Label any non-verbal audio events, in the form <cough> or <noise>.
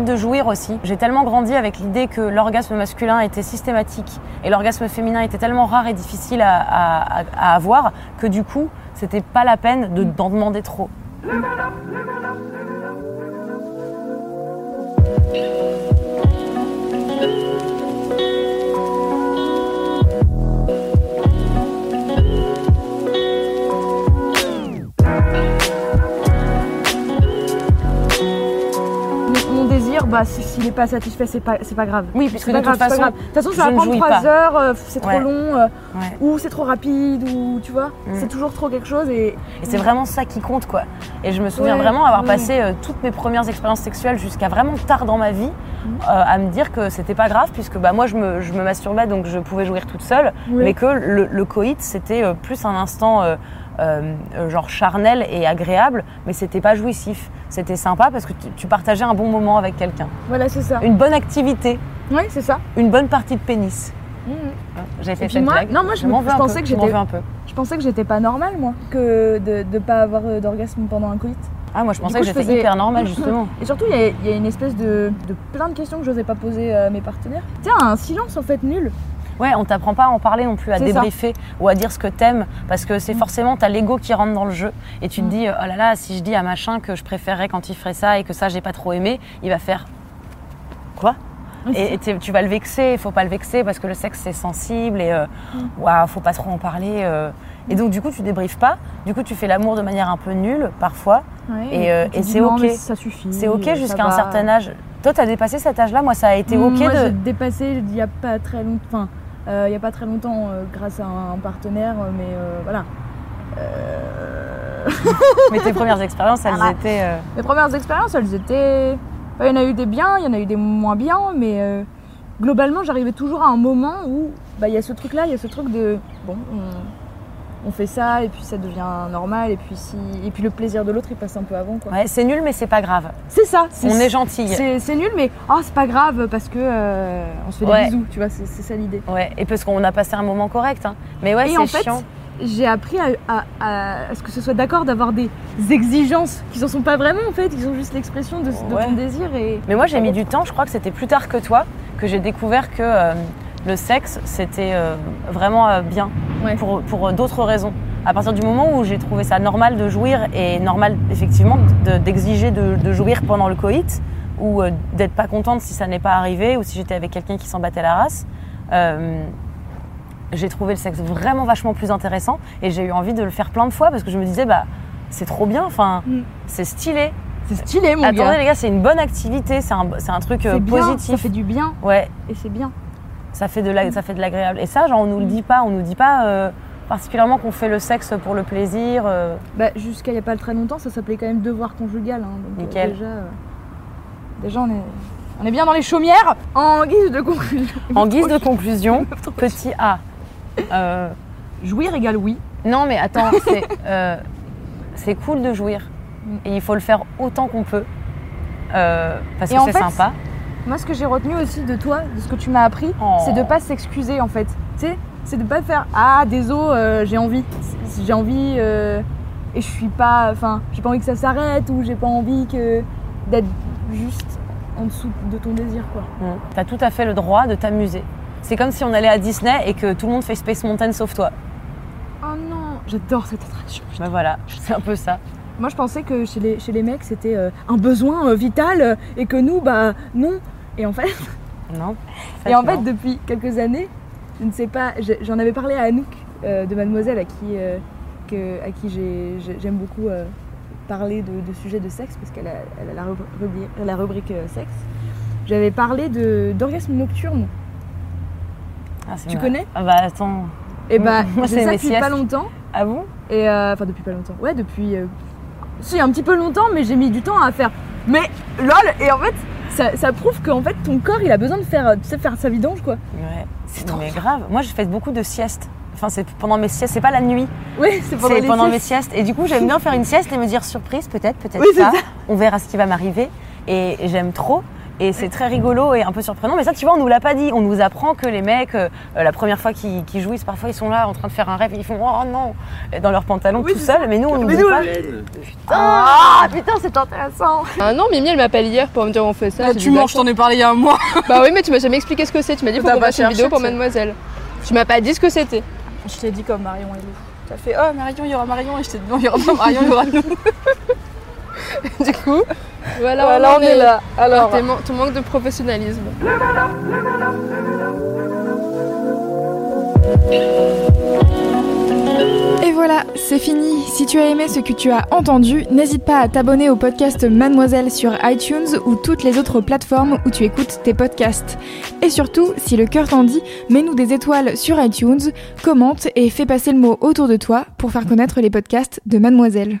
De jouir aussi. J'ai tellement grandi avec l'idée que l'orgasme masculin était systématique et l'orgasme féminin était tellement rare et difficile à, avoir que du coup, c'était pas la peine de- d'en demander trop. Bah, si- s'il n'est pas satisfait, c'est pas, c'est pas grave. Oui, puisque de pas toute façon, grave. De toute façon, ça je va ne prendre jouis 3 pas. heures, euh, c'est trop Ouais. long, euh, Ouais. ou c'est trop rapide, ou tu vois, Mm. c'est toujours trop quelque chose. Et, Et c'est vraiment ça qui compte, quoi. Et je me souviens Ouais, vraiment avoir ouais. passé euh, toutes mes premières expériences sexuelles jusqu'à vraiment tard dans ma vie euh, à me dire que c'était pas grave, puisque bah, moi je me, je me masturbais donc je pouvais jouir toute seule, Oui. mais que le, le coït c'était plus un instant euh, euh, genre charnel et agréable, mais c'était pas jouissif. C'était sympa parce que tu, tu partageais un bon moment avec quelqu'un. Voilà, c'est ça. Une bonne activité, Oui, c'est ça. une bonne partie de pénis. Mm. J'ai fait cette moi- blague. non, moi, je me- je pensais peu, que j'étais-. Je pensais que j'étais pas normale, moi, que de ne pas avoir euh, d'orgasme pendant un coït. Ah, moi je pensais coup, que j'étais faisais- hyper normale justement. <laughs> Et surtout, il y, a- il y a une espèce de, de plein de questions que je n'osais pas poser à mes partenaires. Tiens, un silence en fait nul. Ouais, on t'apprend pas à en parler non plus, à ça. Mm. débriefer ou à dire ce que t'aimes, parce que c'est forcément t'as l'ego qui rentre dans le jeu et tu te dis oh là là, si je dis à machin que je préférerais quand il ferait ça et que ça j'ai pas trop aimé, il va faire quoi? Et, tu vas le vexer, il faut pas le vexer parce que le sexe c'est sensible et euh, Mm. waouh, faut pas trop en parler. euh. Et donc du coup tu débriefes pas, du coup tu fais l'amour de manière un peu nulle parfois Et, euh, tu et c'est ok. Ça suffit. C'est ok jusqu'à un certain âge. Toi t'as dépassé cet âge-là, moi ça a été ok Moi, de. j'ai dépassé il y a pas très longtemps. Enfin, il y a pas très longtemps euh, grâce à un partenaire, euh, mais euh, voilà. Euh, Mais tes premières expériences elles Ah. étaient. euh, Mes premières expériences, elles étaient. enfin, Il y en a eu des biens, il y en a eu des moins bien, mais euh, globalement, j'arrivais toujours à un moment où bah, il y a ce truc-là, il y a ce truc de bon, on, on fait ça et puis ça devient normal et puis si et puis le plaisir de l'autre il passe un peu avant quoi. Ouais, c'est nul mais c'est pas grave. C'est ça. c'est- On est gentil. C'est c'est nul, mais oh, c'est pas grave parce que euh, on se fait Ouais. des bisous, tu vois, c'est c'est ça l'idée. Ouais, et parce qu'on a passé un moment correct. hein. Mais ouais, c'est chiant. j'ai appris à, à- à- à ce que ce soit d'accord d'avoir des exigences qui n'en sont pas vraiment en fait, ils sont juste l'expression de, de Ouais. ton désir et. Mais moi, j'ai mis du temps. Je crois que c'était plus tard que toi que j'ai découvert que euh, le sexe, c'était euh, vraiment euh, bien Ouais. pour, pour euh, d'autres raisons. À partir du moment où j'ai trouvé ça normal de jouir et normal, effectivement, de- d'exiger de, de jouir pendant le coït ou d'être pas contente si ça n'est pas arrivé ou si j'étais avec quelqu'un qui s'en battait la race. euh, j'ai trouvé le sexe vraiment vachement plus intéressant et j'ai eu envie de le faire plein de fois parce que je me disais bah c'est trop bien, enfin Mm. c'est stylé. C'est stylé, mon Attendez gars. les gars, c'est une bonne activité, c'est un, un truc C'est bien, positif. Ça fait du bien Ouais, et c'est bien. Ça fait de la, ça fait de l'agréable. Et ça, genre, on nous le dit pas, on nous dit pas euh, particulièrement qu'on fait le sexe pour le plaisir. euh, Bah, Jusqu'à il n'y a pas très longtemps, ça s'appelait quand même devoir conjugal. hein, donc, euh, Nickel. déjà, déjà on, est, on est bien dans les chaumières. En guise de conclusion. <laughs> En guise de <laughs> conclusion, petit A. Jouir égale oui. non, mais attends, <laughs> c'est euh, c'est cool de jouir. Mm. Et il faut le faire autant qu'on peut. euh, parce Et que c'est sympa. Moi, ce que j'ai retenu aussi de toi, de ce que tu m'as appris, Oh. c'est de pas s'excuser en fait. Tu sais, c'est de pas faire Ah, désolé, euh, j'ai envie. J'ai envie euh, et je suis pas. Enfin, j'ai pas envie que ça s'arrête ou j'ai pas envie que d'être juste en dessous de ton désir quoi. Tu as tout à fait le droit de t'amuser. C'est comme si on allait à Disney et que tout le monde fait Space Mountain sauf toi. Oh non, j'adore cette attraction. Ben voilà, c'est un peu ça. Moi, je pensais que chez les, chez les mecs, c'était euh, un besoin euh, vital euh, et que nous, bah non. Et en fait, <laughs> Non <laughs> et en fait, non. depuis quelques années, je ne sais pas, j'en avais parlé à Anouk euh, de Mademoiselle, à qui, que, à qui j'ai- j'ai- j'aime beaucoup parler de, de sujets de sexe, parce qu'elle a, elle a la, rubrique, la rubrique sexe. J'avais parlé d'orgasme nocturne. Ah, Tu connais Ah bah attends. Et bah, Moi, c'est ça depuis siestes. pas longtemps. Ah bon? Et euh, enfin, depuis pas longtemps. Ouais, depuis. euh, Si, un petit peu longtemps, mais j'ai mis du temps à faire. Mais lol, et en fait, ça, ça prouve qu'en fait, ton corps, il a besoin de faire, tu sais, faire sa vidange, quoi. Ouais. C'est trop Mais grave. Moi, je fais beaucoup de siestes. Enfin, c'est pendant mes siestes, c'est pas la nuit, Oui, c'est pendant les pendant mes siestes. Et du coup, j'aime bien faire une sieste et me dire surprise, peut-être, peut-être Oui, c'est pas. ça. On verra ce qui va m'arriver. Et j'aime trop. Et c'est très rigolo et un peu surprenant. Mais ça, tu vois, on nous l'a pas dit. On nous apprend que les mecs, euh, euh, la première fois qu'ils jouissent, parfois ils sont là en train de faire un rêve et ils font oh non dans leur pantalon Oui, tout seuls. Mais nous, on nous dit pas. Ah, putain, c'est intéressant. Ah non, Mimi elle m'appelle hier pour me dire on fait ça. J'ai tu mens, je t'en ai parlé il y a un mois. <laughs> Bah oui, mais tu m'as jamais expliqué ce que c'est. Tu m'as dit faut qu'on fasse une vidéo pour mademoiselle. Tu m'as pas dit ce que c'était. Je t'ai dit comme Marion et Lou. T'as fait oh Marion, il y aura Marion et je t'ai dit non, il y aura pas Marion, il y aura nous. <laughs> Du coup, voilà, Voilà, on est là. Alors, ton manque de professionnalisme. Et voilà, c'est fini. Si tu as aimé ce que tu as entendu, n'hésite pas à t'abonner au podcast Mademoiselle sur iTunes ou toutes les autres plateformes où tu écoutes tes podcasts. Et surtout, si le cœur t'en dit, mets-nous des étoiles sur iTunes, commente et fais passer le mot autour de toi pour faire connaître les podcasts de Mademoiselle.